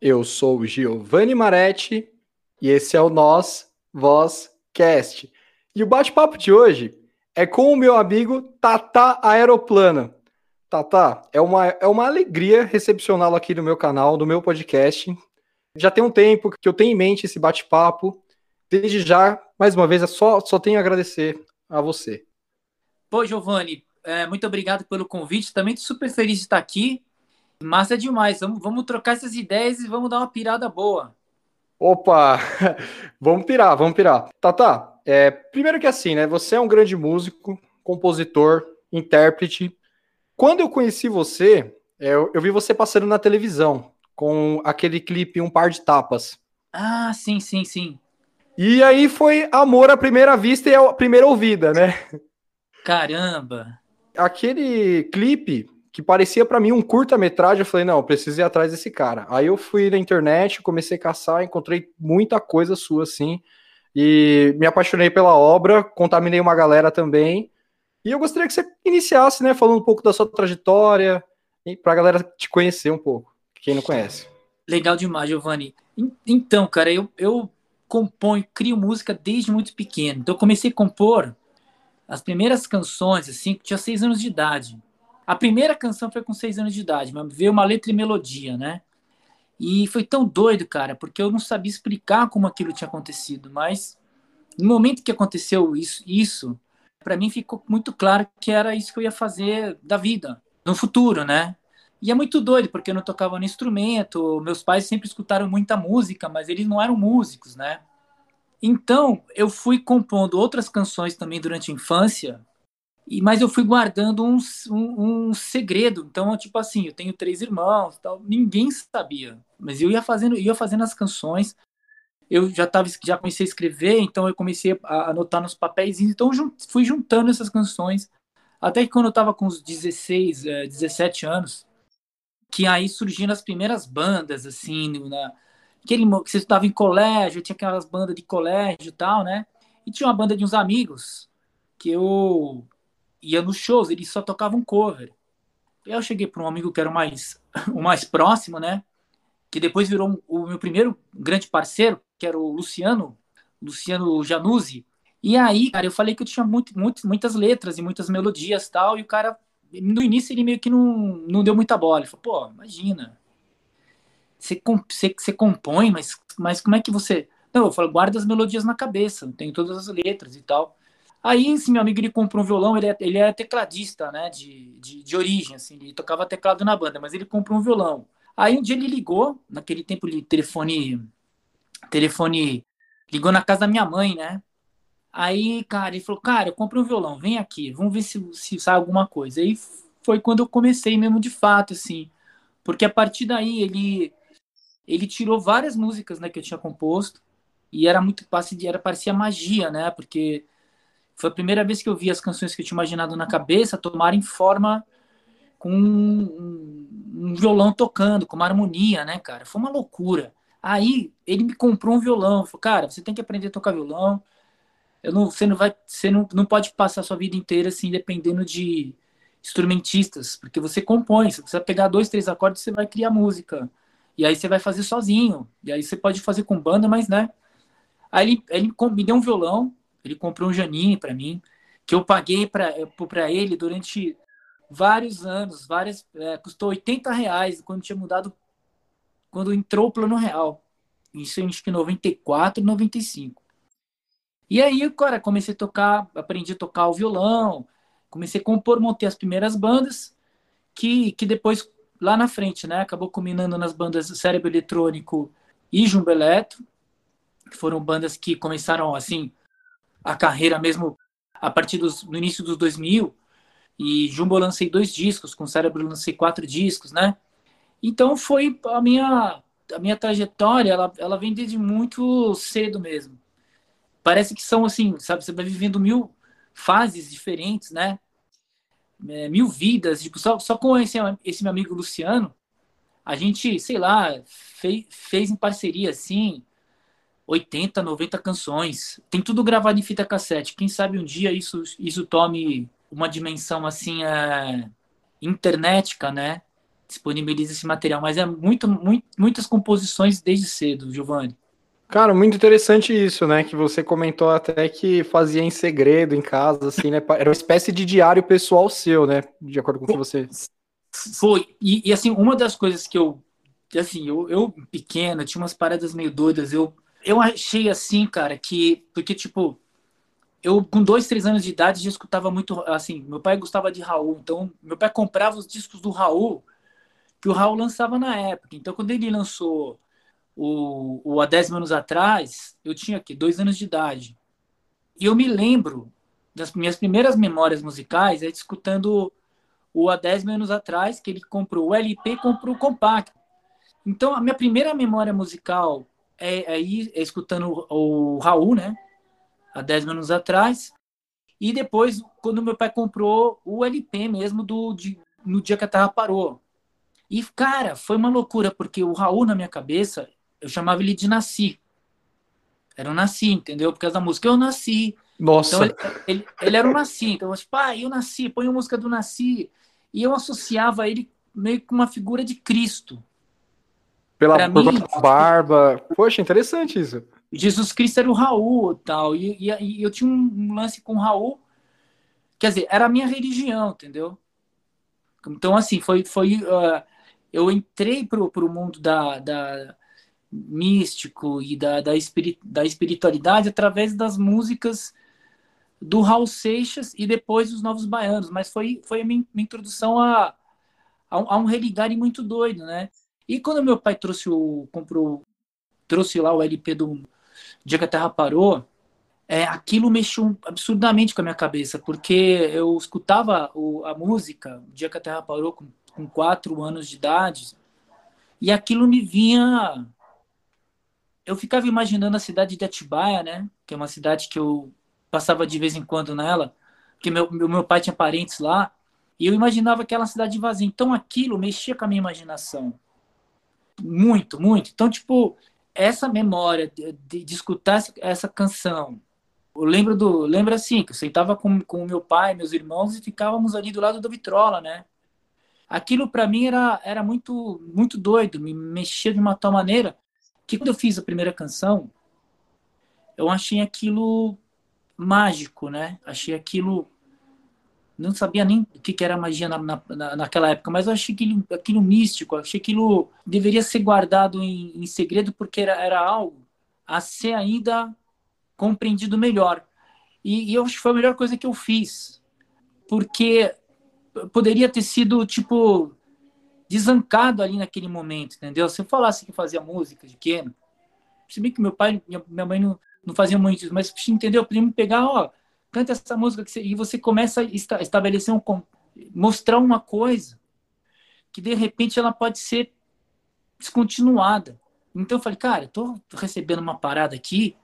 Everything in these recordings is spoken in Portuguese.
Eu sou o Giovanni Maretti e esse é o Nós Voz Cast. E o bate-papo de hoje é com o meu amigo Tata Aeroplana. Tata, é uma, é uma alegria recepcioná-lo aqui no meu canal, no meu podcast. Já tem um tempo que eu tenho em mente esse bate-papo. Desde já, mais uma vez, é só, só tenho a agradecer a você. Pô, Giovanni, é, muito obrigado pelo convite. Também estou super feliz de estar aqui. Massa demais. Vamos, vamos trocar essas ideias e vamos dar uma pirada boa. Opa! vamos pirar, vamos pirar. Tata, é, primeiro que assim, né? Você é um grande músico, compositor, intérprete. Quando eu conheci você, é, eu, eu vi você passando na televisão com aquele clipe Um Par de Tapas. Ah, sim, sim, sim. E aí foi amor à primeira vista e à primeira ouvida, né? Caramba! Aquele clipe que parecia para mim um curta-metragem, eu falei, não, eu preciso ir atrás desse cara. Aí eu fui na internet, comecei a caçar, encontrei muita coisa sua, assim, e me apaixonei pela obra, contaminei uma galera também, e eu gostaria que você iniciasse, né, falando um pouco da sua trajetória, para a galera te conhecer um pouco, quem não conhece. Legal demais, Giovanni. Então, cara, eu, eu componho, crio música desde muito pequeno. Então, eu comecei a compor as primeiras canções, assim, que tinha seis anos de idade. A primeira canção foi com seis anos de idade, mas veio uma letra e melodia, né? E foi tão doido, cara, porque eu não sabia explicar como aquilo tinha acontecido, mas no momento que aconteceu isso, isso para mim ficou muito claro que era isso que eu ia fazer da vida, no futuro, né? E é muito doido, porque eu não tocava no instrumento, meus pais sempre escutaram muita música, mas eles não eram músicos, né? Então, eu fui compondo outras canções também durante a infância, e, mas eu fui guardando um, um, um, segredo. Então, tipo assim, eu tenho três irmãos, tal, ninguém sabia. Mas eu ia fazendo, ia fazendo as canções. Eu já tava, já comecei a escrever, então eu comecei a anotar nos papéis. Então, fui juntando essas canções. Até que quando eu tava com uns 16, 17 é, anos, que aí surgiram as primeiras bandas, assim, na, aquele, que você estava em colégio, tinha aquelas bandas de colégio e tal, né? E tinha uma banda de uns amigos que eu ia nos shows, eles só tocavam cover. Eu cheguei para um amigo que era o mais, o mais próximo, né? Que depois virou o meu primeiro grande parceiro, que era o Luciano, Luciano Januzzi. E aí, cara, eu falei que eu tinha muito, muito, muitas letras e muitas melodias tal, e o cara, no início, ele meio que não, não deu muita bola. Ele falou, pô, imagina, você, você, você compõe, mas, mas como é que você... Não, eu falo, guarda as melodias na cabeça, tem todas as letras e tal. Aí esse meu amigo ele comprou um violão, ele é, ele é tecladista, né, de, de, de, origem, assim, ele tocava teclado na banda, mas ele comprou um violão. Aí um dia ele ligou, naquele tempo ele telefone, telefone, ligou na casa da minha mãe, né? Aí, cara, ele falou, cara, eu comprei um violão, vem aqui, vamos ver se, se sai alguma coisa. Aí foi quando eu comecei mesmo de fato, assim, porque a partir daí ele, ele tirou várias músicas, né, que eu tinha composto, e era muito, era, parecia magia, né, porque foi a primeira vez que eu vi as canções que eu tinha imaginado na cabeça tomarem forma com um, um, violão tocando, com uma harmonia, né, cara? Foi uma loucura. Aí ele me comprou um violão, falou, cara, você tem que aprender a tocar violão. Eu não, você não vai, você não, não pode passar a sua vida inteira assim dependendo de instrumentistas, porque você compõe, você pegar dois, três acordes, você vai criar música. E aí você vai fazer sozinho. E aí você pode fazer com banda, mas né? Aí ele, ele me deu um violão, ele comprou um Janine para mim, que eu paguei para ele durante vários anos, várias, é, custou 80 reais quando tinha mudado, quando entrou o plano real. Isso acho que 94, 95. E aí, cara, comecei a tocar, aprendi a tocar o violão, comecei a compor, montei as primeiras bandas, que, que depois, lá na frente, né, acabou combinando nas bandas Cérebro Eletrônico e Jumbo Eletro, que foram bandas que começaram, assim, a carreira mesmo a partir dos, do início dos 2000. E Jumbo eu lancei dois discos, com Cérebro eu lancei quatro discos, né? Então foi a minha a minha trajetória, ela, ela vem desde muito cedo mesmo. Parece que são assim, sabe, você vai vivendo mil fases diferentes, né? É, mil vidas, tipo, só, só com esse, esse meu amigo Luciano, a gente, sei lá, fez, fez em parceria, assim, 80, 90 canções. Tem tudo gravado em fita cassete. Quem sabe um dia isso, isso tome uma dimensão assim é, internetica, né? disponibiliza esse material, mas é muito, muito muitas composições desde cedo, Giovanni. Cara, muito interessante isso, né? Que você comentou até que fazia em segredo em casa, assim, né? Era uma espécie de diário pessoal seu, né? De acordo com o que você. Foi. E, e, assim, uma das coisas que eu. Assim, eu, eu pequena, tinha umas paradas meio doidas. Eu, eu achei assim, cara, que. Porque, tipo, eu com dois, três anos de idade já escutava muito. Assim, meu pai gostava de Raul. Então, meu pai comprava os discos do Raul, que o Raul lançava na época. Então, quando ele lançou o, o há 10 anos atrás, eu tinha aqui dois anos de idade. E eu me lembro das minhas primeiras memórias musicais é escutando o há 10 anos atrás, que ele comprou o LP comprou o compacto. Então, a minha primeira memória musical é, é, é escutando o, o Raul, né? Há 10 anos atrás. E depois, quando meu pai comprou o LP mesmo do de, no dia que a Terra parou. E, cara, foi uma loucura, porque o Raul, na minha cabeça, eu chamava ele de Nasci. Era o Nasci, entendeu? Por causa da música. Eu nasci. Nossa. Então, ele, ele, ele era o Nasci. Então, eu tipo, pai, eu nasci, põe a música do Nasci. E eu associava ele meio com uma figura de Cristo. Pela pra mim, barba. Poxa, interessante isso. Jesus Cristo era o Raul tal. E, e, e eu tinha um, um lance com o Raul. Quer dizer, era a minha religião, entendeu? Então, assim, foi. foi uh, eu entrei pro, pro mundo da, da, místico e da, da, espirit, da espiritualidade através das músicas do Raul Seixas e depois dos Novos Baianos. Mas foi, foi a minha, minha introdução a, a, a um religare muito doido, né? E quando meu pai trouxe o comprou trouxe lá o LP do Dia que a Terra Parou, é, aquilo mexeu absurdamente com a minha cabeça, porque eu escutava o, a música Dia que a Terra Parou com, com quatro anos de idade e aquilo me vinha eu ficava imaginando a cidade de Atibaia, né? Que é uma cidade que eu passava de vez em quando nela, porque meu, meu, meu pai tinha parentes lá, e eu imaginava aquela cidade vazia. Então aquilo mexia com a minha imaginação. Muito, muito. Então, tipo, essa memória de, de, escutar essa canção, eu lembro do. Lembro assim, que eu sentava com, com meu pai, meus irmãos, e ficávamos ali do lado da vitrola, né? Aquilo para mim era, era muito, muito doido, me mexia de uma tal maneira que quando eu fiz a primeira canção, eu achei aquilo mágico, né? Achei aquilo. Não sabia nem o que era magia na, na, naquela época, mas eu achei aquilo, aquilo místico, achei aquilo deveria ser guardado em, em segredo porque era, era algo a ser ainda compreendido melhor. E, e, eu acho que foi a melhor coisa que eu fiz, porque poderia ter sido tipo desancado ali naquele momento, entendeu? Se eu falasse que fazia música de pequeno, se bem que meu pai e minha mãe não, não faziam muito isso, mas entendeu? Podia me pegar, ó, canta essa música você, e você começa a estabelecer um mostrar uma coisa que de repente ela pode ser descontinuada. Então eu falei, cara, eu tô recebendo uma parada aqui,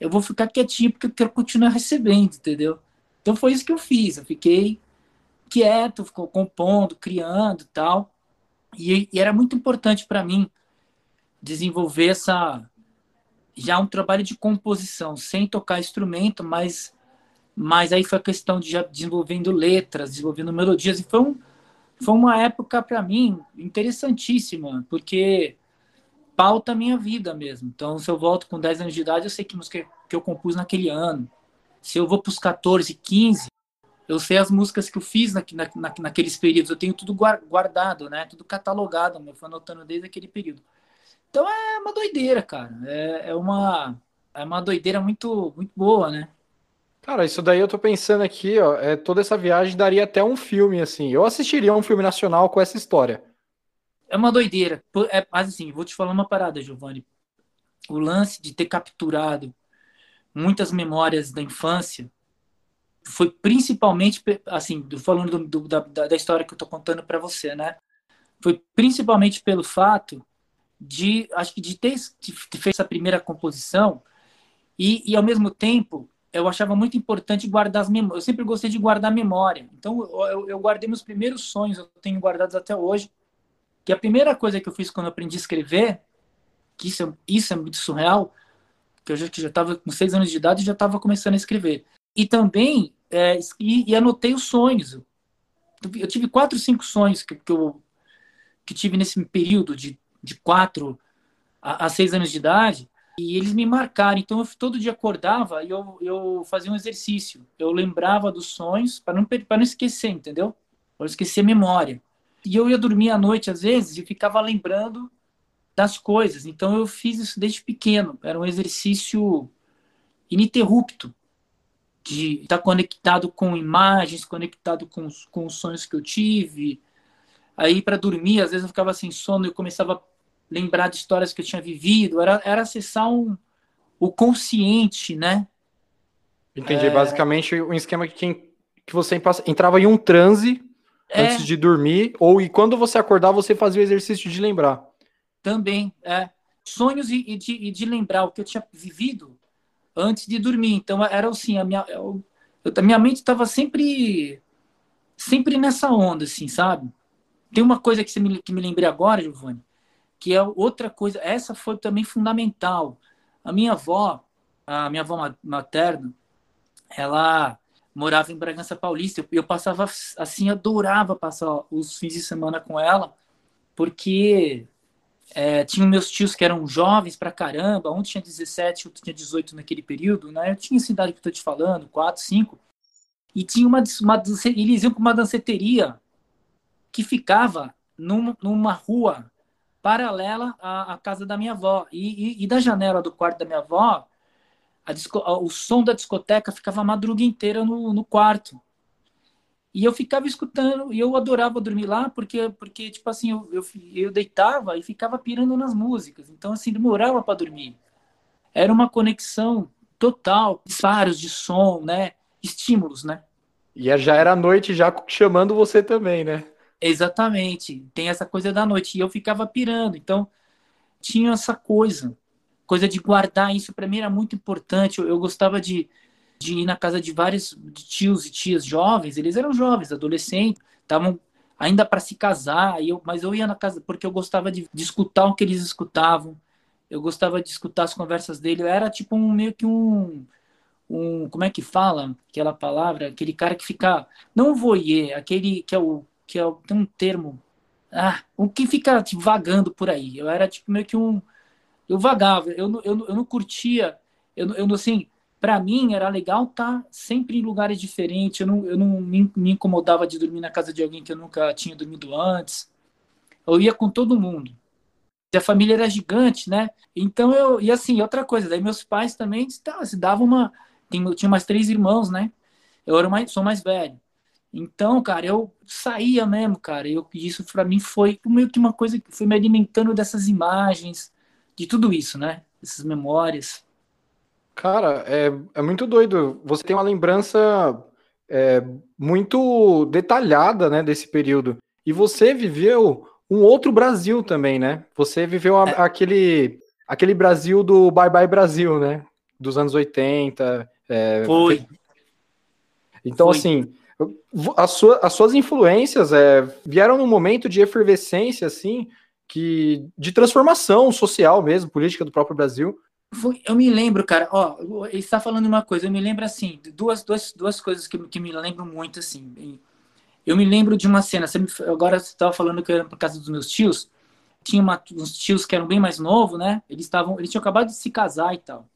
eu vou ficar quietinho porque eu quero continuar recebendo, entendeu? Então foi isso que eu fiz, eu fiquei quieto, ficou compondo, criando, tal. E, e era muito importante para mim desenvolver essa já um trabalho de composição, sem tocar instrumento, mas mas aí foi a questão de já desenvolvendo letras, desenvolvendo melodias e foi um, foi uma época para mim interessantíssima, porque pauta a minha vida mesmo. Então, se eu volto com 10 anos de idade, eu sei que música que eu compus naquele ano. Se eu vou para os 14, 15, eu sei as músicas que eu fiz na, na, naqueles períodos, eu tenho tudo guardado, né? Tudo catalogado, eu fui anotando desde aquele período. Então é uma doideira, cara. É, é, uma, é uma doideira muito, muito boa, né? Cara, isso daí eu tô pensando aqui, ó, é, toda essa viagem daria até um filme, assim. Eu assistiria um filme nacional com essa história. É uma doideira. É, mas assim, vou te falar uma parada, Giovanni. O lance de ter capturado muitas memórias da infância foi principalmente, assim, falando do, do, da, da história que eu tô contando para você, né? Foi principalmente pelo fato de, acho que de ter, de ter feito essa primeira composição e, e, ao mesmo tempo, eu achava muito importante guardar as memórias. Eu sempre gostei de guardar memória. Então, eu, eu guardei meus primeiros sonhos, eu tenho guardados até hoje. Que a primeira coisa que eu fiz quando eu aprendi a escrever, que isso, é, isso é muito surreal, que eu já estava com seis anos de idade e já estava começando a escrever. E também, é, e, e, anotei os sonhos. Eu tive quatro, cinco sonhos que, que, eu, que tive nesse período de, de quatro a, a seis anos de idade, e eles me marcaram. Então, eu todo dia acordava e eu, eu fazia um exercício. Eu lembrava dos sonhos para não, não esquecer, entendeu? Para esquecer a memória. E eu ia dormir à noite, às vezes, e ficava lembrando das coisas. Então, eu fiz isso desde pequeno. Era um exercício ininterrupto de estar conectado com imagens, conectado com, com os sonhos que eu tive. Aí, para dormir, às vezes eu ficava sem sono e eu começava lembrar de histórias que eu tinha vivido. Era, era acessar um, o consciente, né? Entendi. É... Basicamente, um esquema que, quem, que você entrava em um transe é... antes de dormir, ou e quando você acordar, você fazia o exercício de lembrar. Também, é. Sonhos e, e, de, e de lembrar o que eu tinha vivido antes de dormir. Então era assim, a minha, eu, a minha mente estava sempre sempre nessa onda, assim, sabe? Tem uma coisa que, você me, que me lembrei agora, Giovanni, que é outra coisa, essa foi também fundamental. A minha avó, a minha avó materna, ela morava em Bragança Paulista. Eu, eu passava assim, adorava passar os fins de semana com ela, porque é, tinha meus tios que eram jovens pra caramba, um tinha 17, outro tinha 18 naquele período, né? Eu tinha essa idade que eu tô te falando, 4, 5. E tinha uma, uma eles iam com uma danceteria que ficava numa, numa rua paralela à, à, casa da minha avó. E, e, e, da janela do quarto da minha avó, disco, o som da discoteca ficava a madruga inteira no, no quarto. E eu ficava escutando, e eu adorava dormir lá, porque, porque tipo assim, eu, eu, eu deitava e ficava pirando nas músicas. Então, assim, demorava para dormir. Era uma conexão total, disparos de som, né? Estímulos, né? E já era noite, já chamando você também, né? Exatamente. Tem essa coisa da noite. E eu ficava pirando. Então, tinha essa coisa. Coisa de guardar isso, para mim era muito importante. Eu, eu gostava de de ir na casa de vários tios e tias jovens, eles eram jovens, adolescentes, estavam ainda para se casar, eu, mas eu ia na casa porque eu gostava de, de, escutar o que eles escutavam, eu gostava de escutar as conversas dele, eu era tipo um meio que um, um como é que fala aquela palavra, aquele cara que fica, não voyeur, aquele que é o, que é tem um termo, ah, o que fica tipo, vagando por aí, eu era tipo meio que um, eu vagava, eu, eu, eu não curtia, eu, eu assim, para mim era legal estar tá sempre em lugares diferentes. Eu não, eu não me, me, incomodava de dormir na casa de alguém que eu nunca tinha dormido antes. Eu ia com todo mundo. A família era gigante, né? Então eu. E assim, outra coisa, daí meus pais também tá, se davam uma. Tem, eu tinha mais três irmãos, né? Eu era mais, sou mais velho. Então, cara, eu saía mesmo, cara. Eu, isso para mim foi meio que uma coisa que foi me alimentando dessas imagens, de tudo isso, né? Essas memórias. Cara, é, é muito doido. Você tem uma lembrança é, muito detalhada, né, desse período. E você viveu um outro Brasil também, né? Você viveu a, é. aquele, aquele Brasil do Bye Bye Brasil, né? Dos anos 80. É, Foi. Então, Foi. assim, a sua, as suas influências é, vieram num momento de efervescência, assim, que de transformação social mesmo, política do próprio Brasil, eu me lembro, cara, ó, ele está falando uma coisa, eu me lembro assim, duas, duas, duas coisas que, que me lembro muito, assim. Eu me lembro de uma cena, você me, agora você estava falando que era por casa dos meus tios, tinha uma, uns tios que eram bem mais novos, né? Eles estavam, eles tinham acabado de se casar e tal.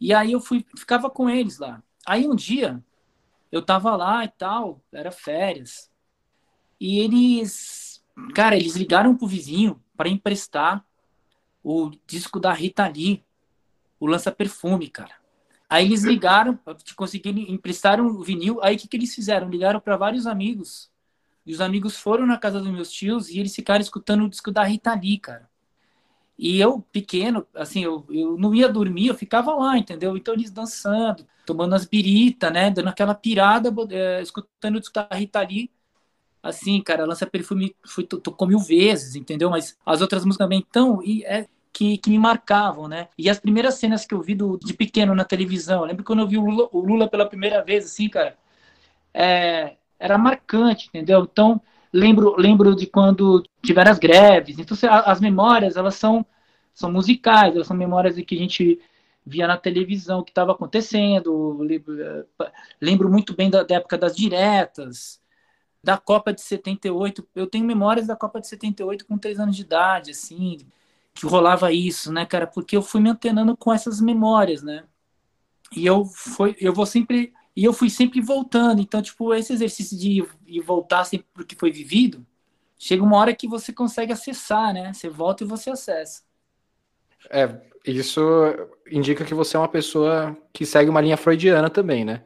E aí eu fui, ficava com eles lá. Aí um dia, eu tava lá e tal, era férias. E eles, cara, eles ligaram pro vizinho para emprestar o disco da Rita Lee o lança-perfume, cara. Aí eles ligaram, conseguiram emprestar o vinil. Aí o que, que eles fizeram? Ligaram para vários amigos. E os amigos foram na casa dos meus tios e eles ficaram escutando o disco da Rita Lee, cara. E eu, pequeno, assim, eu, eu não ia dormir, eu ficava lá, entendeu? Então eles dançando, tomando as biritas, né? Dando aquela pirada, é, escutando o Rita Lee. Assim, cara, lança perfume, fui, tocou mil vezes, entendeu? Mas as outras músicas também. Então, e é, que, que me marcavam, né? E as primeiras cenas que eu vi do, de pequeno na televisão, lembro quando eu vi o Lula, o Lula pela primeira vez, assim, cara, é, era marcante, entendeu? Então, lembro, lembro de quando tiveram as greves. Então, as memórias, elas são, são musicais, elas são memórias de que a gente via na televisão o que estava acontecendo. Lembro, lembro, muito bem da, da, época das diretas, da Copa de 78. Eu tenho memórias da Copa de 78 com três anos de idade, assim, que rolava isso, né, cara? Porque eu fui me antenando com essas memórias, né? E eu, foi, eu vou sempre. E eu fui sempre voltando. Então, tipo, esse exercício de ir voltar sempre pro que foi vivido, chega uma hora que você consegue acessar, né? Você volta e você acessa. É, isso indica que você é uma pessoa que segue uma linha freudiana também, né?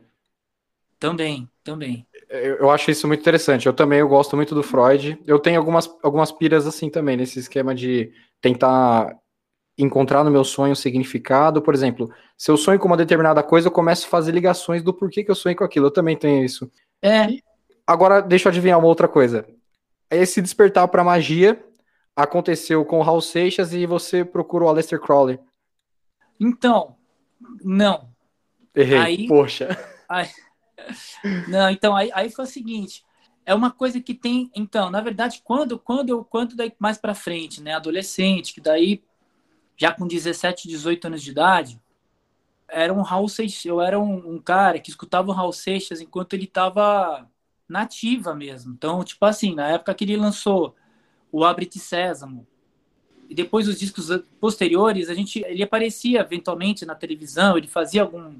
Também, também. Eu, eu acho isso muito interessante. Eu também eu gosto muito do Freud. Eu tenho algumas, algumas piras assim também, nesse esquema de tentar encontrar no meu sonho um significado. Por exemplo, se eu sonho com uma determinada coisa, eu começo a fazer ligações do porquê que eu sonho com aquilo. Eu também tenho isso. É. E agora, deixa eu adivinhar uma outra coisa. Esse despertar para magia aconteceu com o Raul Seixas e você procurou o Aleister Crowley. Então, não. Errei. Aí, Poxa. Aí, não, então aí, aí foi o seguinte, é uma coisa que tem, então, na verdade, quando quando eu quando daí mais para frente, né, adolescente, que daí já com 17, 18 anos de idade, era um Raul Seixas, eu era um, um cara que escutava o Raul Seixas enquanto ele estava nativa mesmo. Então, tipo assim, na época que ele lançou o Abre-te Sésamo, e depois os discos posteriores, a gente ele aparecia eventualmente na televisão, ele fazia algum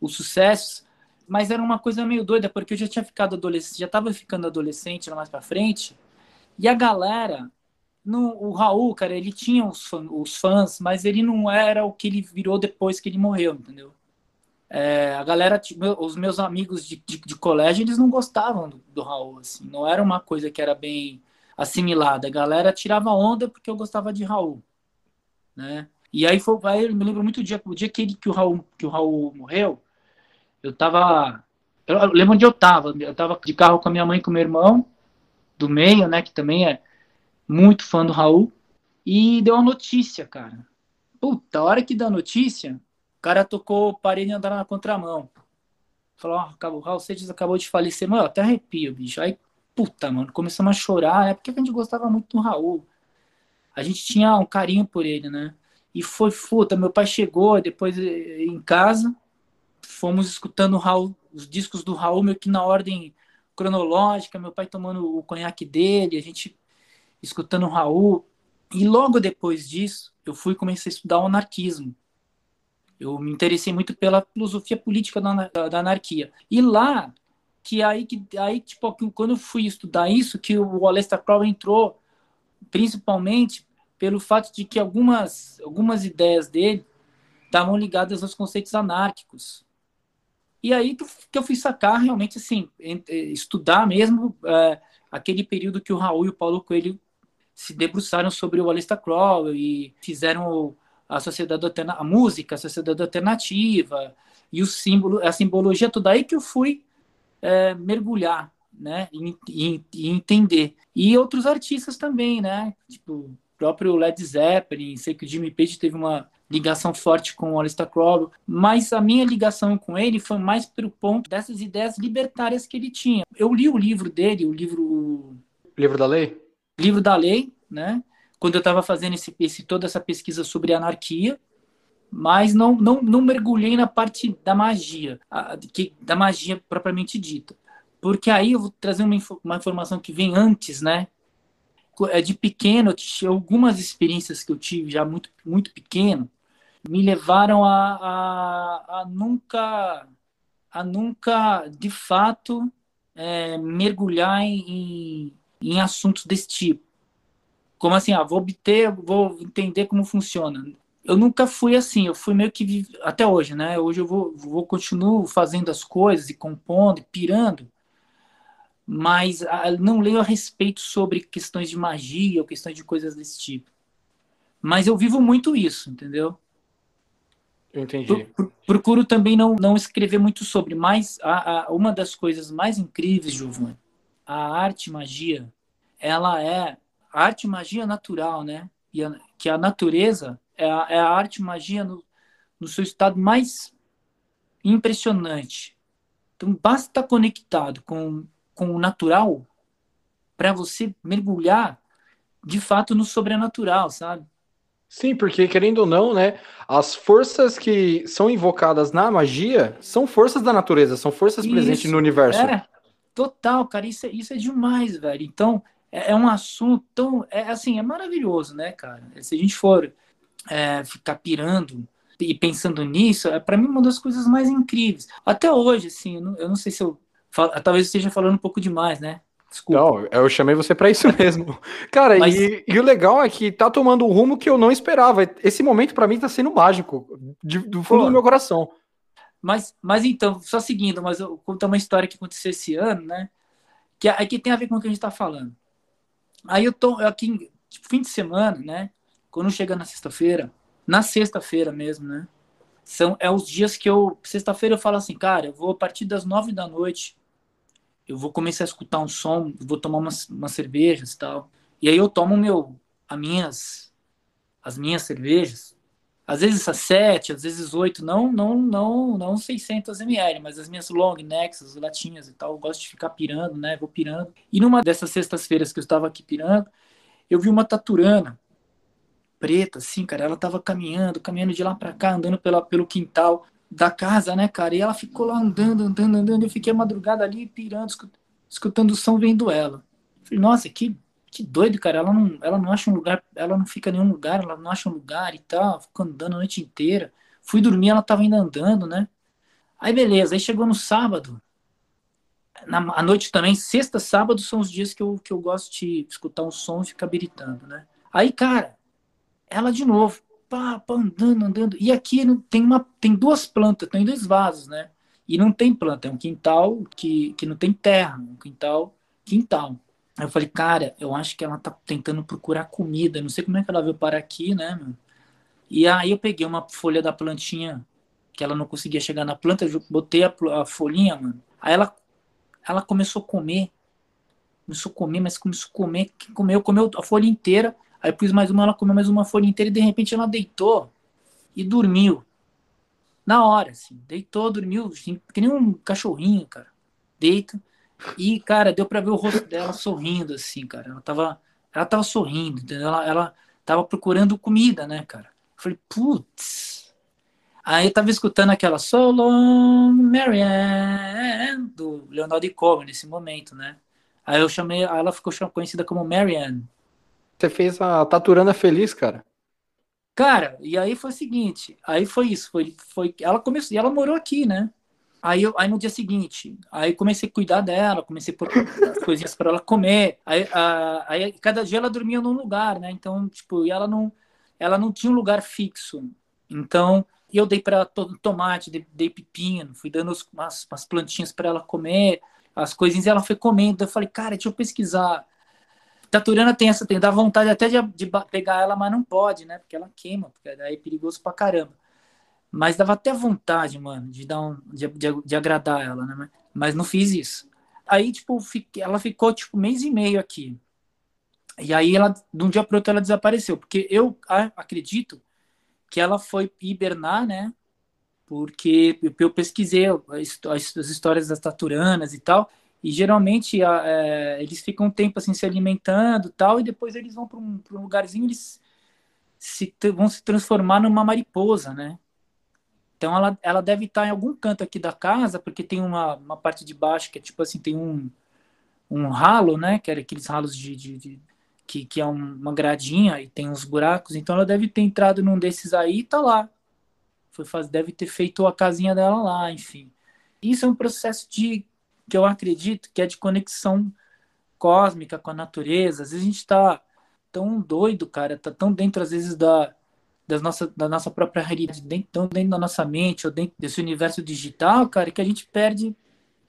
os sucessos, mas era uma coisa meio doida, porque eu já tinha ficado adolescente, já estava ficando adolescente lá mais para frente, e a galera, no, o Raul, cara, ele tinha os, fã, os, fãs, mas ele não era o que ele virou depois que ele morreu, entendeu? É, a galera, os meus amigos de, de, de, colégio, eles não gostavam do, do Raul, assim, não era uma coisa que era bem assimilada. A galera tirava onda porque eu gostava de Raul, né? E aí foi, aí eu me lembro muito do dia, o dia que, ele, que o Raul, que o Raul morreu, eu tava. Eu lembro onde eu tava. Eu tava de carro com a minha mãe e com o meu irmão, do meio, né? Que também é muito fã do Raul. E deu a notícia, cara. Puta, a hora que dá a notícia, o cara tocou parede andar na contramão. Falou, ó, oh, o Raul Seixas acabou de falecer. Mano, até arrepio, bicho. Aí, puta, mano, começamos a chorar, né? Porque a gente gostava muito do Raul. A gente tinha um carinho por ele, né? E foi, puta, meu pai chegou depois eh, em casa, fomos escutando o Raul, os discos do Raul meio que na ordem cronológica, meu pai tomando o conhaque dele, a gente escutando o Raul. E logo depois disso, eu fui comecei a estudar o anarquismo. Eu me interessei muito pela filosofia política da, da anarquia. E lá, que aí, que aí tipo, quando eu fui estudar isso, que o Alesta Crowley entrou, principalmente pelo fato de que algumas, algumas ideias dele estavam ligadas aos conceitos anárquicos. E aí que eu fui sacar realmente, assim, estudar mesmo é, aquele período que o Raul e o Paulo Coelho se debruçaram sobre o Alistair Crowley e fizeram a sociedade a música, a sociedade alternativa e o símbolo, a simbologia toda aí que eu fui é, mergulhar, né, e, e, e, entender. E outros artistas também, né, tipo o próprio Led Zeppelin, sei que o Jimmy Page teve uma ligação forte com o Alistair Crowley, mas a minha ligação com ele foi mais pelo ponto dessas ideias libertárias que ele tinha. Eu li o livro dele, o livro... Livro da Lei? Livro da Lei, né? Quando eu estava fazendo esse, esse, toda essa pesquisa sobre anarquia, mas não, não, não mergulhei na parte da magia, a, que, da magia propriamente dita. Porque aí eu vou trazer uma, uma informação que vem antes, né? É de pequeno, algumas experiências que eu tive já muito, muito pequeno, me levaram a, a, a nunca, a nunca, de fato, é, mergulhar em, em assuntos desse tipo. Como assim, ah, vou obter, vou entender como funciona. Eu nunca fui assim, eu fui meio que até hoje, né? Hoje eu vou, vou continuo fazendo as coisas e compondo, e pirando, mas ah, não leio a respeito sobre questões de magia ou questões de coisas desse tipo. Mas eu vivo muito isso, entendeu? Entendi. Procuro também não, não escrever muito sobre, mas a, a, uma das coisas mais incríveis, Giovanni, a arte magia, ela é a arte magia natural, né? E a, que a natureza é a, é a arte magia no, no seu estado mais impressionante. Então, basta estar conectado com, com o natural para você mergulhar de fato no sobrenatural, sabe? Sim, porque querendo ou não, né, as forças que são invocadas na magia são forças da natureza, são forças Isso, presentes no universo. É. Total, cara, isso é, isso é demais, velho. Então, é, é um assunto tão. É, assim, é maravilhoso, né, cara? Se a gente for é, ficar pirando e pensando nisso, é para mim uma das coisas mais incríveis. Até hoje, assim, eu não, eu não sei se eu. Talvez eu esteja falando um pouco demais, né? Desculpa. Não, eu chamei você para isso mesmo. Cara, Mas... e, e, o legal é que tá tomando um rumo que eu não esperava. Esse momento para mim tá sendo mágico, de, do fundo Pô. do meu coração. Mas, mas então, só seguindo, mas eu contar uma história que aconteceu esse ano, né? Que aqui tem a ver com o que a gente tá falando. Aí eu tô aqui, tipo, fim de semana, né? Quando chega na sexta-feira, na sexta-feira mesmo, né? São é os dias que eu, sexta-feira eu falo assim, cara, eu vou a partir das nove da noite eu vou começar a escutar um som, vou tomar umas, umas cervejas e tal. E aí eu tomo meu, as minhas, as minhas cervejas, às vezes a sete, às vezes oito, não, não, não, não 600 ml, mas as minhas long necks, as latinhas e tal, eu gosto de ficar pirando, né? Vou pirando. E numa dessas sextas-feiras que eu estava aqui pirando, eu vi uma taturana preta, assim, cara, ela tava caminhando, caminhando de lá para cá, andando pela, pelo quintal da casa, né, cara? E ela ficou lá andando, andando, andando. Eu fiquei a madrugada ali pirando, escutando o som vendo ela. Falei, nossa, que, que doido, cara. Ela não, ela não acha um lugar, ela não fica em nenhum lugar, ela não acha um lugar e tal. Ficou andando a noite inteira. Fui dormir, ela tava ainda andando, né? Aí beleza, aí chegou no sábado. Na, à noite também, sexta, sábado são os dias que eu, que eu gosto de escutar um som e ficar biritando, né? Aí, cara, ela de novo pá, pá, andando, andando. E aqui tem, uma, tem duas plantas, tem dois vasos, né? E não tem planta, é um quintal que, que não tem terra, um quintal, quintal. Eu falei, cara, eu acho que ela tá tentando procurar comida, não sei como é que ela veio parar aqui, né, meu? E aí eu peguei uma folha da plantinha, que ela não conseguia chegar na planta, eu botei a, a folhinha, mano. Aí ela, ela começou a comer, começou a comer, mas começou a comer, comeu, comeu a folha inteira, Aí pus mais uma, ela comeu mais uma folha inteira e de repente ela deitou e dormiu. Na hora, assim. Deitou, dormiu, assim, que nem um cachorrinho, cara. Deita. E, cara, deu pra ver o rosto dela sorrindo, assim, cara. Ela tava, ela tava sorrindo, entendeu? Ela, ela tava procurando comida, né, cara? Eu falei, putz. Aí eu tava escutando aquela Solo Marianne do Leonardo DiCaprio nesse momento, né? Aí eu chamei, aí ela ficou conhecida como Marianne. Você fez a Taturana feliz, cara. Cara, e aí foi o seguinte, aí foi isso, foi, foi ela começou, e ela morou aqui, né? Aí, eu, aí no dia seguinte, aí comecei a cuidar dela, comecei a pôr as coisinhas para ela comer. Aí, a, aí cada dia ela dormia num lugar, né? Então, tipo, e ela não, ela não tinha um lugar fixo. Então, eu dei para tomate, dei, dei, pepino, fui dando umas, umas plantinhas para ela comer, as coisinhas e ela foi comendo. Eu falei, cara, deixa eu pesquisar Taturana tem essa, tem, dá vontade até de, de, pegar ela, mas não pode, né? Porque ela queima, porque daí é perigoso pra caramba. Mas dava até vontade, mano, de dar um, de, de, de agradar ela, né? Mas não fiz isso. Aí, tipo, fiquei, ela ficou, tipo, mês e meio aqui. E aí, ela, de um dia pro outro, ela desapareceu. Porque eu acredito que ela foi hibernar, né? Porque eu pesquisei as histórias das taturanas e tal. E geralmente é, eles ficam um tempo assim se alimentando tal, e depois eles vão para um, um, lugarzinho, eles se, vão se transformar numa mariposa, né? Então ela, ela deve estar em algum canto aqui da casa, porque tem uma, uma parte de baixo que é tipo assim, tem um, um ralo, né? Que era aqueles ralos de, de, de que, que é uma gradinha e tem uns buracos. Então ela deve ter entrado num desses aí e tá lá. Foi deve ter feito a casinha dela lá, enfim. Isso é um processo de que eu acredito que é de conexão cósmica com a natureza. Às vezes a gente está tão doido, cara, tá tão dentro às vezes da das nossa, da nossa própria realidade, dentro, tão dentro da nossa mente, ou dentro desse universo digital, cara, que a gente perde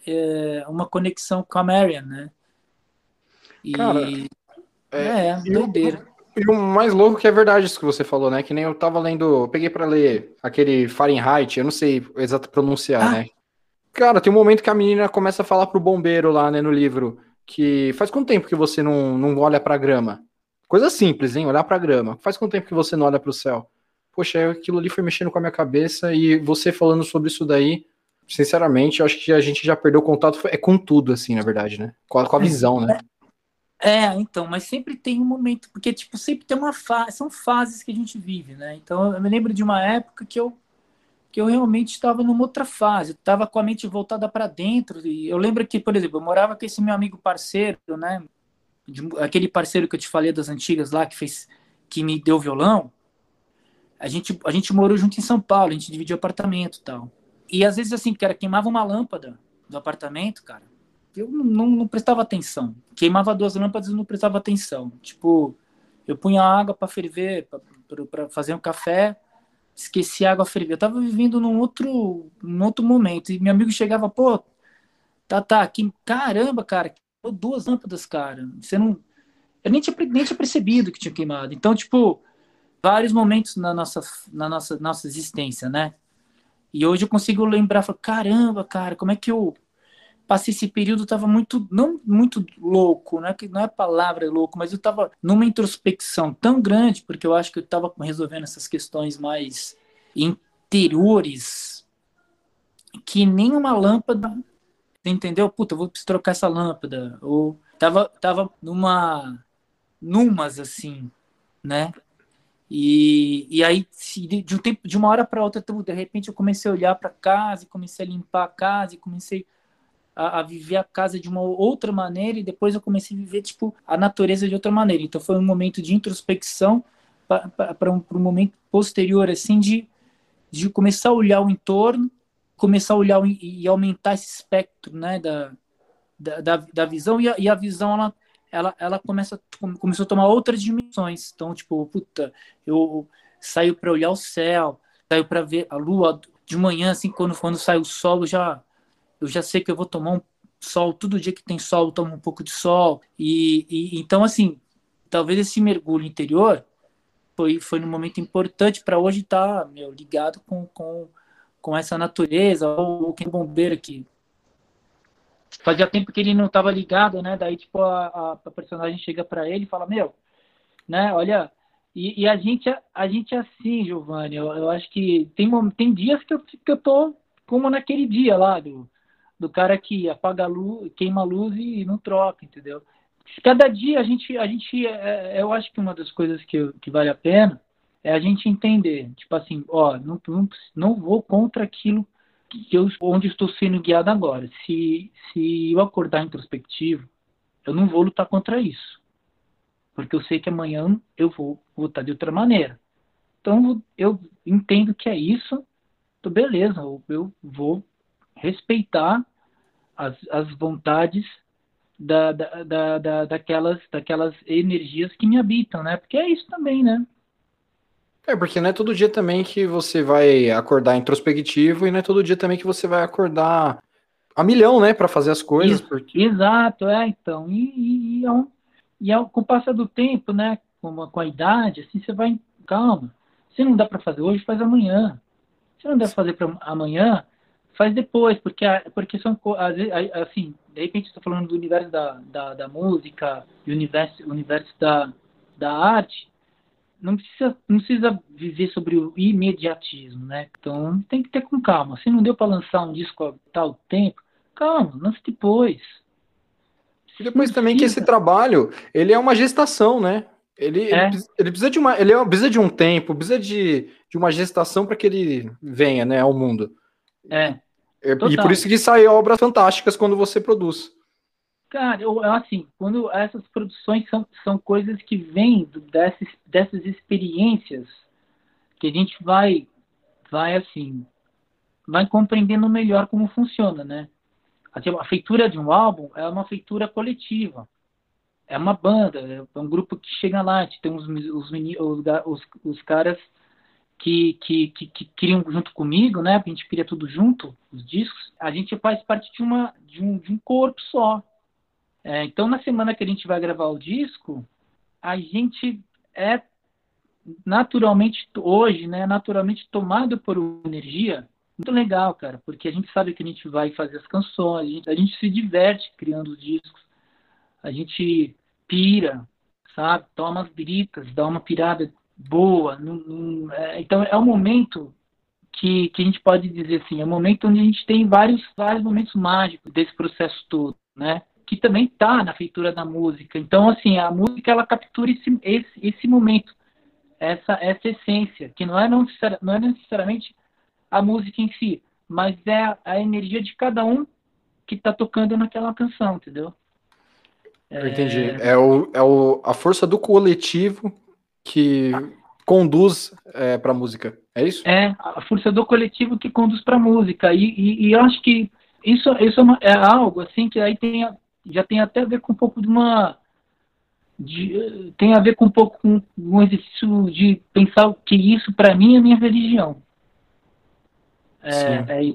é, uma conexão com a Marian, né? E cara, é, é doideira. E o mais louco que é verdade isso que você falou, né? Que nem eu tava lendo, eu peguei para ler aquele Fahrenheit, eu não sei exato pronunciar, ah, né? Cara, tem um momento que a menina começa a falar pro bombeiro lá, né, no livro, que faz quanto tempo que você não, não olha pra grama? Coisa simples, hein? Olhar pra grama. Faz quanto tempo que você não olha pro céu? Poxa, aquilo ali foi mexendo com a minha cabeça e você falando sobre isso daí, sinceramente, eu acho que a gente já perdeu contato é com tudo, assim, na verdade, né? Com a, com a visão, né? É, então, mas sempre tem um momento, porque, tipo, sempre tem uma fase, são fases que a gente vive, né? Então, eu me lembro de uma época que eu que eu realmente estava numa outra fase, estava com a mente voltada para dentro. E eu lembro que, por exemplo, eu morava com esse meu amigo parceiro, né? De, aquele parceiro que eu te falei das antigas lá, que fez, que me deu violão. A gente, a gente morou junto em São Paulo, a gente dividiu apartamento e tal. E às vezes, assim, cara, queimava uma lâmpada do apartamento, cara. Eu não, não prestava atenção. Queimava duas lâmpadas e não prestava atenção. Tipo, eu punha água para ferver, para fazer um café esqueci a água ferver. Eu tava vivendo num outro, num outro momento. E meu amigo chegava, pô, tá, tá, que caramba, cara, duas lâmpadas, cara. Você não. Eu nem tinha, nem tinha percebido que tinha queimado. Então, tipo, vários momentos na nossa, na nossa, nossa existência, né? E hoje eu consigo lembrar, falar, caramba, cara, como é que eu passei esse período, tava muito, não muito louco, né? Que não é palavra louco, mas eu tava numa introspecção tão grande, porque eu acho que eu tava resolvendo essas questões mais interiores, que nem uma lâmpada, entendeu? Puta, vou trocar essa lâmpada. Ou tava, tava numa, numas assim, né? E, e aí, de, um tempo, de uma hora para outra, de repente eu comecei a olhar para casa, comecei a limpar a casa, comecei a, a, viver a casa de uma outra maneira e depois eu comecei a viver tipo a natureza de outra maneira. Então foi um momento de introspecção para um, um momento posterior assim de, de começar a olhar o entorno, começar a olhar e, aumentar esse espectro, né, da, da, da, visão e a, e a visão ela ela, ela começa, começou a tomar outras dimensões. Então, tipo, puta, eu saio para olhar o céu, saio para ver a lua de manhã, assim, quando, quando sai o sol, eu já eu já sei que eu vou tomar um sol, todo dia que tem sol, eu tomo um pouco de sol. E, e então, assim, talvez esse mergulho interior foi, foi um momento importante para hoje estar tá, meu, ligado com, com, com essa natureza, ou quem é bombeiro aqui. Fazia tempo que ele não estava ligado, né? Daí, tipo, a, a personagem chega para ele e fala: Meu, né? Olha, e, e, a gente a gente é assim, Giovanni. Eu, eu acho que tem, tem dias que eu, que eu tô como naquele dia lá do, do cara que apaga a luz, queima a luz e não troca, entendeu? Cada dia a gente, a gente, é, é, eu acho que uma das coisas que, que vale a pena é a gente entender, tipo assim, ó, não, não, não vou contra aquilo que eu, onde estou sendo guiado agora. Se, se eu acordar introspectivo, eu não vou lutar contra isso, porque eu sei que amanhã eu vou lutar de outra maneira. Então eu entendo que é isso, então beleza, eu, eu vou respeitar as, as vontades da, da, da, da, daquelas, daquelas energias que me habitam, né? Porque é isso também, né? É, porque não é todo dia também que você vai acordar introspectivo e não é todo dia também que você vai acordar a milhão, né, para fazer as coisas. Isso, porque... Exato, é, então. E, e, e, é um, e é, com o passar do tempo, né, com a, com a idade, assim, você vai, calma. Se não dá para fazer hoje, faz amanhã. Se não dá para fazer para amanhã, faz depois, porque, porque são assim, de repente estou falando do universo da, da, da música e universo, universo da, da arte, não precisa, não precisa viver sobre o imediatismo, né? Então tem que ter com calma. Se não deu para lançar um disco a tal tempo, calma, lance depois. E depois também que esse trabalho, ele é uma gestação, né? Ele, é. ele, ele, precisa de uma, ele é, precisa de um tempo, precisa de, de uma gestação para que ele venha, né, ao mundo. É. É, e por isso que saem obras fantásticas quando você produz. Cara, eu, assim, quando essas produções são, são coisas que vêm dessas, dessas experiências que a gente vai, vai assim, vai compreendendo melhor como funciona, né? Assim, a feitura de um álbum é uma feitura coletiva. É uma banda, é um grupo que chega lá, tem os, os, os, os caras que, que, que, que criam junto comigo, né? A gente cria tudo junto, os discos. A gente faz parte de, uma, de, um, de um corpo só. É, então, na semana que a gente vai gravar o disco, a gente é naturalmente, hoje, né? Naturalmente tomado por uma energia muito legal, cara, porque a gente sabe que a gente vai fazer as canções, a gente, a gente se diverte criando os discos, a gente pira, sabe? Toma as britas, dá uma pirada boa. é, então é um momento que, que a gente pode dizer assim, é um momento onde a gente tem vários, vários momentos mágicos desse processo todo, né? Que também está na feitura da música. Então, assim, a música ela captura esse, esse, esse momento, essa, essa essência, que não é, não, não é necessariamente a música em si, mas é a energia de cada um que está tocando naquela canção, entendeu? Eu entendi. É, o, é o, a força do coletivo que conduz é, para a música. É isso? É, a força do coletivo que conduz para a música. E, e, e, eu acho que isso, isso é, uma, é, algo assim que aí tem, já tem até a ver com um pouco de uma. De, tem a ver com um pouco com um exercício de pensar que isso para mim é minha religião. É, é,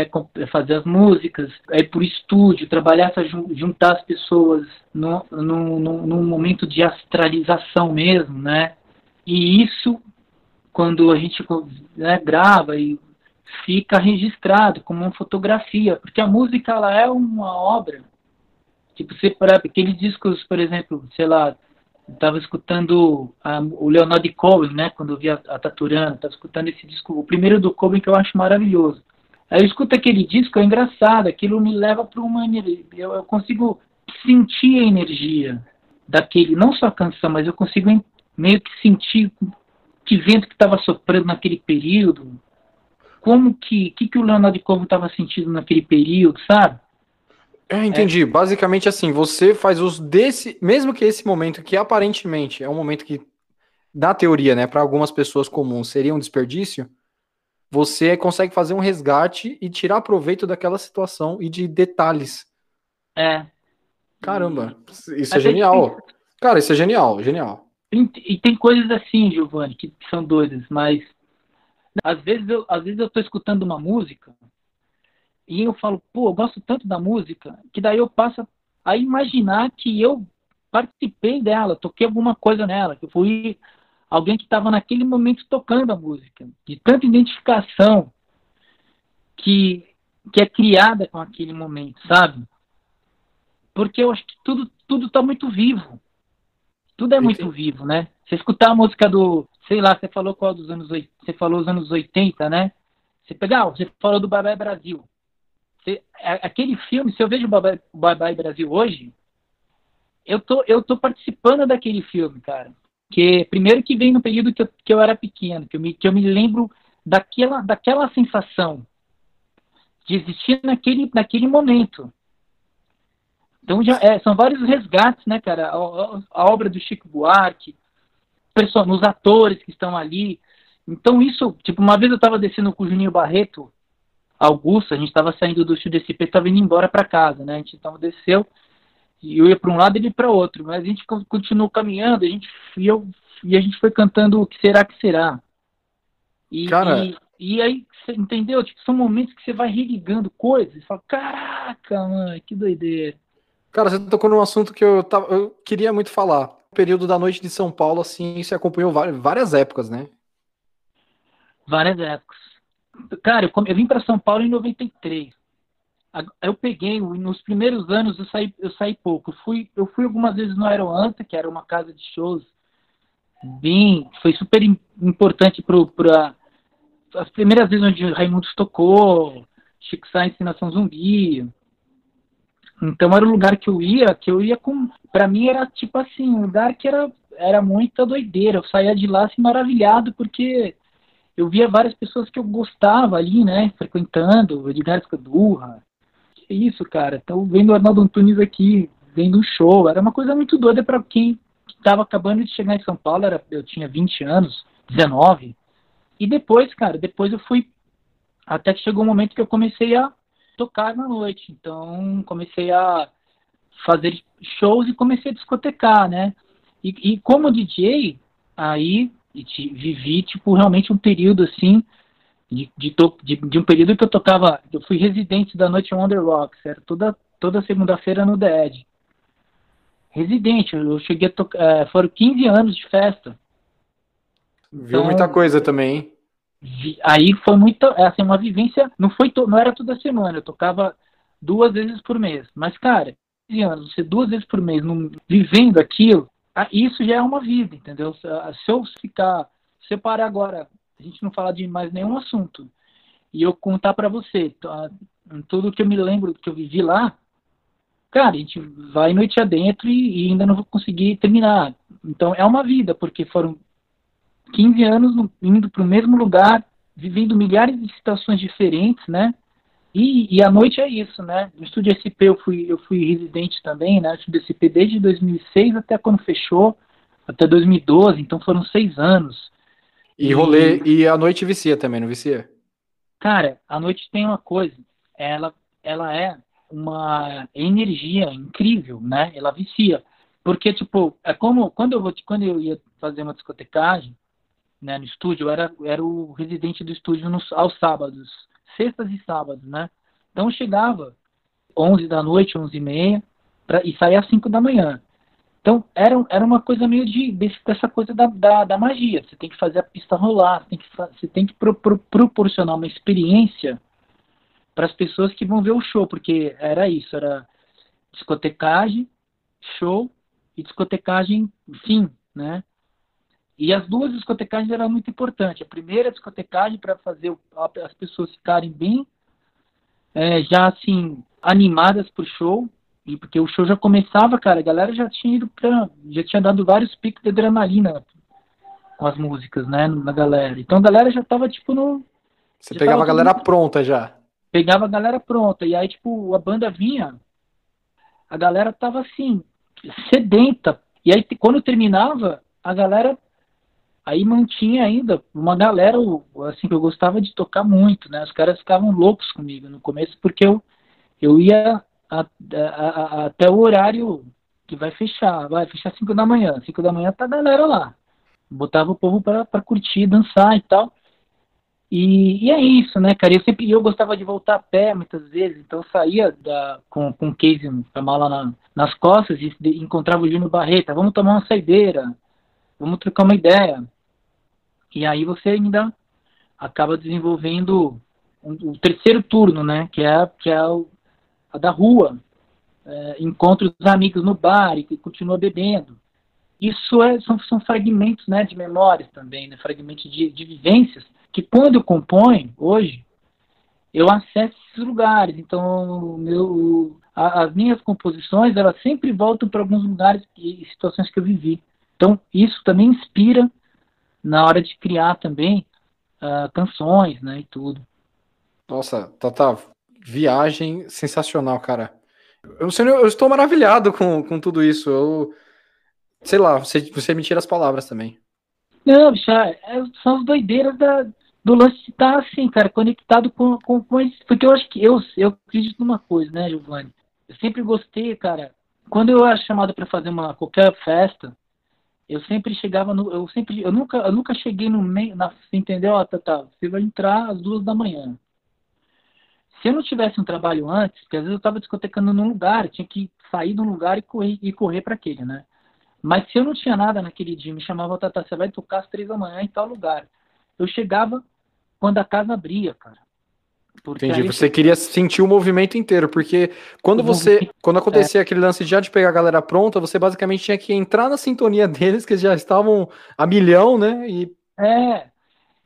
é, é, fazer as músicas, é ir por estúdio, trabalhar, juntar as pessoas no, no, no, num momento de astralização mesmo, né? E isso, quando a gente né, grava e fica registrado como uma fotografia, porque a música ela é uma obra. Tipo, você para aqueles discos, por exemplo, sei lá, estava escutando a, o Leonardo Cohen, né, quando eu vi a, Taturana, estava escutando esse disco, o primeiro do Cohen que eu acho maravilhoso. Aí eu escuto aquele disco, é engraçado, aquilo me leva para uma eu, eu consigo sentir a energia daquele, não só a canção, mas eu consigo meio que sentir que vento que estava soprando naquele período, como que, que, que o Leonardo Cohen estava sentindo naquele período, sabe? É, entendi. É. Basicamente assim, você faz uso desse, mesmo que esse momento que aparentemente é um momento que, na teoria, né, para algumas pessoas comuns seria um desperdício, você consegue fazer um resgate e tirar proveito daquela situação e de detalhes. É. Caramba, isso é genial. Cara, isso é genial, genial. E tem coisas assim, Giovanni, que são doidas, mas às vezes eu, às vezes eu tô escutando uma música e eu falo, pô, eu gosto tanto da música, que daí eu passo a imaginar que eu participei dela, toquei alguma coisa nela, que eu fui alguém que estava naquele momento tocando a música, de tanta identificação que, que é criada com aquele momento, sabe? Porque eu acho que tudo tudo está muito vivo. Tudo é muito vivo, né? Você escutar a música do, sei lá, você falou qual dos anos você falou os anos 80, né? Você pegar, você falou do Babé Brasil. Aquele filme, se eu vejo o Bye Bye Brasil hoje, eu tô, eu tô participando daquele filme, cara. Que primeiro que vem no período que eu, que eu era pequeno, que eu me, que eu me lembro daquela, daquela sensação de existir naquele, naquele momento. Então já é, são vários resgates, né, cara? A, a, a obra do Chico Buarque, os atores que estão ali. Então isso, tipo, uma vez eu estava descendo com o Juninho Barreto Augusto, a gente estava saindo do estúdio DCP, estava indo embora para casa, né? A gente então desceu e eu ia para um lado e ele para outro, mas a gente continuou caminhando, a gente e, eu, e a gente foi cantando o que será que será. E, Cara... e, e aí, entendeu? Tipo, são momentos que você vai religando coisas e fala, caraca, mano, que doideira. Cara, você tocou num assunto que eu, tava, eu queria muito falar. O período da noite de São Paulo, assim, você acompanhou várias épocas, né? Várias épocas. Cara, eu, eu vim para São Paulo em 93. Eu peguei, nos primeiros anos eu saí, eu saí pouco. Eu fui, eu fui algumas vezes no Aeroanta, que era uma casa de shows bem, foi super importante para as primeiras vezes onde Raimundo tocou, Chico Sainz Nação Zumbi. Então era o lugar que eu ia, que eu ia com, para mim era tipo assim, um lugar que era era muita doideira. Eu saía de lá assim maravilhado porque eu via várias pessoas que eu gostava ali, né, frequentando, Edgar Escadurra. Que isso, cara, então vendo o Arnaldo Antunes aqui, vendo um show, era uma coisa muito doida para quem estava acabando de chegar em São Paulo, era, eu tinha 20 anos, 19. E depois, cara, depois eu fui até que chegou um momento que eu comecei a tocar na noite. Então, comecei a fazer shows e comecei a discotecar, né? E, e como DJ, aí e vivi, tipo, realmente um período, assim, de, de, de, de, um período que eu tocava, eu fui residente da Noite Wonder Rocks, era toda, toda segunda-feira no The Edge. Residente, eu cheguei a tocar, é, foram 15 anos de festa. Viu então, muita coisa também, hein? Aí foi muita, é, assim, uma vivência, não foi, to, não era toda semana, eu tocava duas vezes por mês. Mas, cara, 15 anos, você duas vezes por mês, num, vivendo aquilo, isso já é uma vida, entendeu? Se eu ficar, separar agora, a gente não falar de mais nenhum assunto, e eu contar para você tá, tudo que eu me lembro que eu vivi lá, cara, a gente vai noite adentro e, e ainda não vou conseguir terminar. Então é uma vida, porque foram 15 anos indo para o mesmo lugar, vivendo milhares de situações diferentes, né? E, e à noite é isso, né? No Estúdio SP eu fui, eu fui residente também, né? No Estúdio SP desde 2006 até quando fechou, até 2012, então foram seis anos. E, e rolê, e a noite vicia também, não vicia? Cara, a noite tem uma coisa, ela, ela é uma energia incrível, né? Ela vicia. Porque, tipo, é como quando eu, vou, quando eu ia fazer uma discotecagem, né, no estúdio, eu era, era o residente do estúdio nos, aos sábados, sextas e sábados, né? Então chegava 11 da noite, 11 e meia, pra, e saía às 5 da manhã. Então era, era uma coisa meio de dessa coisa da, da, da magia. Você tem que fazer a pista rolar, você tem que, você tem que pro, pro, proporcionar uma experiência para as pessoas que vão ver o show, porque era isso, era discotecagem, show e discotecagem fim, né? E as duas discotecagens eram muito importantes. A primeira discotecagem para fazer as pessoas ficarem bem, é, já assim, animadas pro show, e porque o show já começava, cara, a galera já tinha ido pra, já tinha dado vários picos de adrenalina com as músicas, né, na galera. Então a galera já tava, tipo, no... Você pegava a galera pronta já. Pegava a galera pronta, e aí, tipo, a banda vinha, a galera tava assim, sedenta. E aí, quando terminava, a galera aí mantinha ainda uma galera assim que eu gostava de tocar muito, né? Os caras ficavam loucos comigo no começo porque eu eu ia a, a, a, até o horário que vai fechar, vai fechar 5 da manhã, 5 da manhã tá a galera lá. Botava o povo para curtir, dançar e tal. E, e, é isso, né, cara? Eu sempre eu gostava de voltar a pé muitas vezes, então saía da, com, com o case, com a mala na, nas costas e de, encontrava o Júnior Barreta. Vamos tomar uma saideira, vamos trocar uma ideia. E aí você ainda acaba desenvolvendo o um, um terceiro turno, né? Que é, que é o, a da rua. É, encontra os amigos no bar e continua bebendo. Isso é, são, são fragmentos né, de memórias também, né, fragmentos de, de vivências que quando eu componho, hoje, eu acesso esses lugares. Então, meu, a, as minhas composições, elas sempre voltam para alguns lugares e situações que eu vivi. Então, isso também inspira na hora de criar também uh, canções, né, e tudo. Nossa, Tata, viagem sensacional, cara. Eu, eu estou maravilhado com, com tudo isso. Eu, sei lá, você, você me tira as palavras também. Não, bicho, é, são as doideiras da, do lance de estar assim, cara, conectado com, com, com isso. Porque eu acho que eu, eu acredito numa coisa, né, Giovanni? Eu sempre gostei, cara. Quando eu era chamado para fazer uma qualquer festa, eu sempre chegava no. Eu sempre. Eu nunca, eu nunca cheguei no meio. Na, entendeu? Ó, tá, tá, você vai entrar às duas da manhã. Se eu não tivesse um trabalho antes, porque às vezes eu estava discotecando num lugar, tinha que sair de um lugar e correr, e correr para aquele, né? Mas se eu não tinha nada naquele dia, me chamava, Tata, você vai tocar às três da manhã em tal lugar. Eu chegava quando a casa abria, cara. Entendi. Você queria sentir o movimento inteiro, porque quando você, quando acontecia é. aquele lance já de pegar a galera pronta, você basicamente tinha que entrar na sintonia deles, que já estavam a milhão, né? E... É.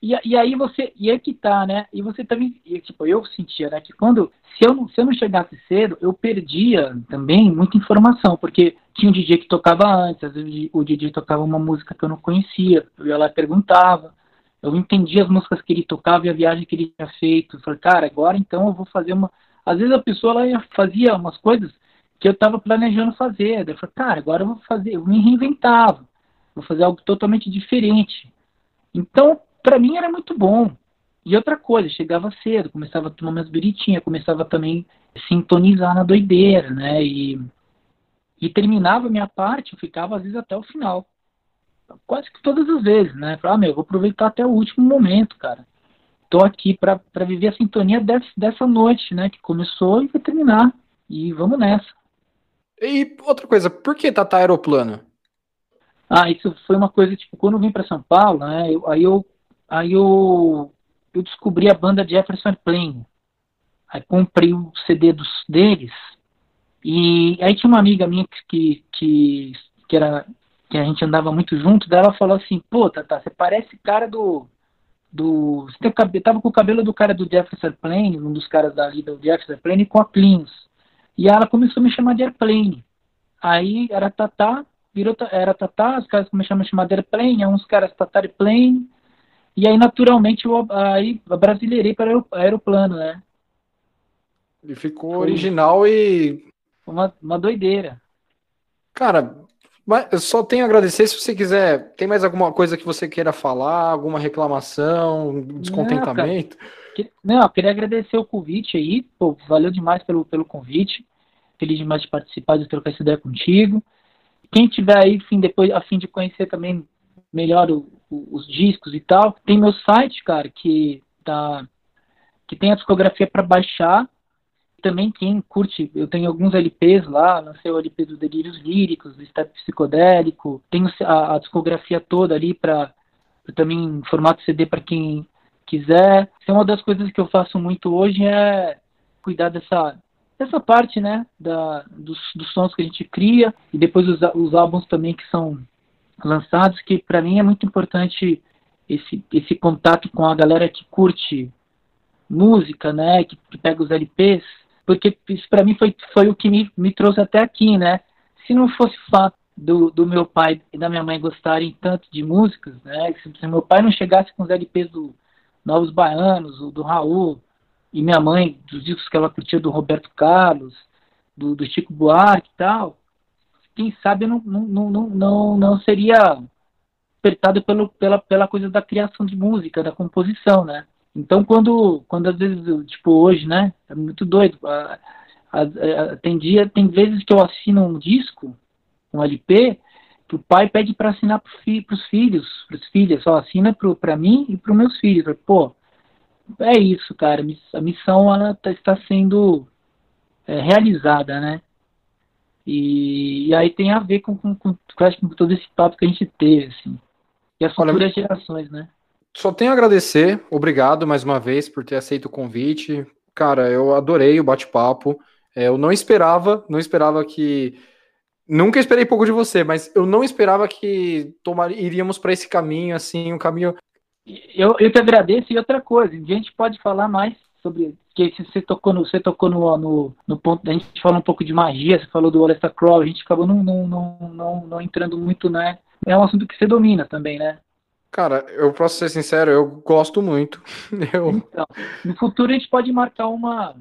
E, e aí você, e aí que tá, né? E você também, e, tipo, eu sentia, né, que quando, se eu, não, se eu não chegasse cedo, eu perdia também muita informação, porque tinha um DJ que tocava antes, às vezes o DJ tocava uma música que eu não conhecia, eu ia lá e perguntava, eu entendi as músicas que ele tocava e a viagem que ele tinha feito. Eu falei, cara, agora então eu vou fazer uma. Às vezes a pessoa ela fazia umas coisas que eu estava planejando fazer. Eu falei, cara, agora eu vou fazer, eu me reinventava, vou fazer algo totalmente diferente. Então, para mim era muito bom. E outra coisa, chegava cedo, começava a tomar minhas biritinhas, começava também a sintonizar na doideira, né? E, e terminava a minha parte, eu ficava às vezes até o final quase que todas as vezes, né? Falar, ah, meu, vou aproveitar até o último momento, cara. Tô aqui para viver a sintonia dessa, dessa noite, né? Que começou e vai terminar. E vamos nessa. E outra coisa, por que Tata Aeroplano? Ah, isso foi uma coisa, tipo, quando eu vim para São Paulo, né? Eu, aí eu, aí eu, eu descobri a banda Jefferson Plane. Aí comprei o CD dos, deles. E aí tinha uma amiga minha que, que, que era que a gente andava muito junto, daí ela falou assim, pô, Tata, você parece cara do. do você tem cabelo, tava com o cabelo do cara do Jefferson Plane, um dos caras dali do Jefferson Plane, com a Plins. E ela começou a me chamar de Airplane. Aí era Tata, virou, era Tata, os caras começaram a me chamar de Airplane, uns caras Tata Airplane. E aí, naturalmente, eu aí, brasileirei para o aeroplano, né? E ficou Foi original e. Uma, uma doideira. Cara, mas eu só tenho a agradecer se você quiser. Tem mais alguma coisa que você queira falar? Alguma reclamação, descontentamento? Não, eu queria agradecer o convite aí. Pô, valeu demais pelo, pelo convite. Feliz demais de participar, de trocar essa ideia contigo. Quem tiver aí, enfim, depois, a fim de conhecer também melhor o, o, os discos e tal, tem meu site, cara, que tá que tem a discografia para baixar também quem curte, eu tenho alguns LPs lá, lancei o LP dos Delírios Líricos, do Step Psicodélico, tenho a, a discografia toda ali para também em formato CD para quem quiser. Então, uma das coisas que eu faço muito hoje é cuidar dessa dessa parte, né, da, dos, dos sons que a gente cria e depois os, os álbuns também que são lançados, que para mim é muito importante esse, esse contato com a galera que curte música, né, que, que pega os LPs porque isso para mim foi, foi o que me, me trouxe até aqui, né? Se não fosse o fato do, do meu pai e da minha mãe gostarem tanto de músicas, né? Se, se meu pai não chegasse com os LPs do Novos Baianos, do, do Raul, e minha mãe, dos discos que ela curtia do Roberto Carlos, do, do Chico Buarque e tal, quem sabe não, não, não, não, não seria apertado pelo, pela, pela coisa da criação de música, da composição, né? Então, quando, quando às vezes, tipo, hoje, né? É muito doido. A, a, a, tem dia, tem vezes que eu assino um disco, um LP, que o pai pede para assinar para fi, os filhos, para os filhos, só assina para mim e para os meus filhos. Pô, é isso, cara. A missão ela tá, está sendo é, realizada, né? E, e, aí tem a ver com, com, com, com, todo esse papo que a gente teve, assim. E as futuras gerações, né? Só tenho a agradecer, obrigado mais uma vez por ter aceito o convite. Cara, eu adorei o bate-papo. É, eu não esperava, não esperava que. Nunca esperei pouco de você, mas eu não esperava que tomar, iríamos para esse caminho, assim, um caminho. Eu, eu te agradeço e outra coisa, a gente pode falar mais sobre que você tocou no você tocou no, no, no, ponto a gente falou um pouco de magia você falou do Aleister Crowley a gente acabou não, não, não, não, não entrando muito né é um assunto que você domina também né Cara, eu posso ser sincero, eu gosto muito. Eu... Então, no futuro a gente pode marcar uma,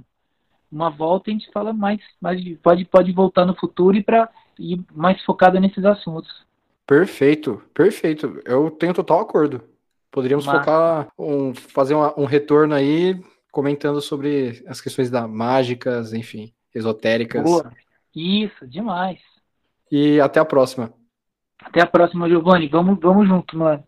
uma volta e a gente fala mais, mais pode, pode voltar no futuro e para ir mais focado nesses assuntos. Perfeito, perfeito. Eu tenho total acordo. Poderíamos Mas... focar, um, fazer um, um retorno aí comentando sobre as questões da mágicas, enfim, esotéricas. Boa. Isso, demais. E até a próxima. Até a próxima, Giovanni. Vamos, vamos junto, mano.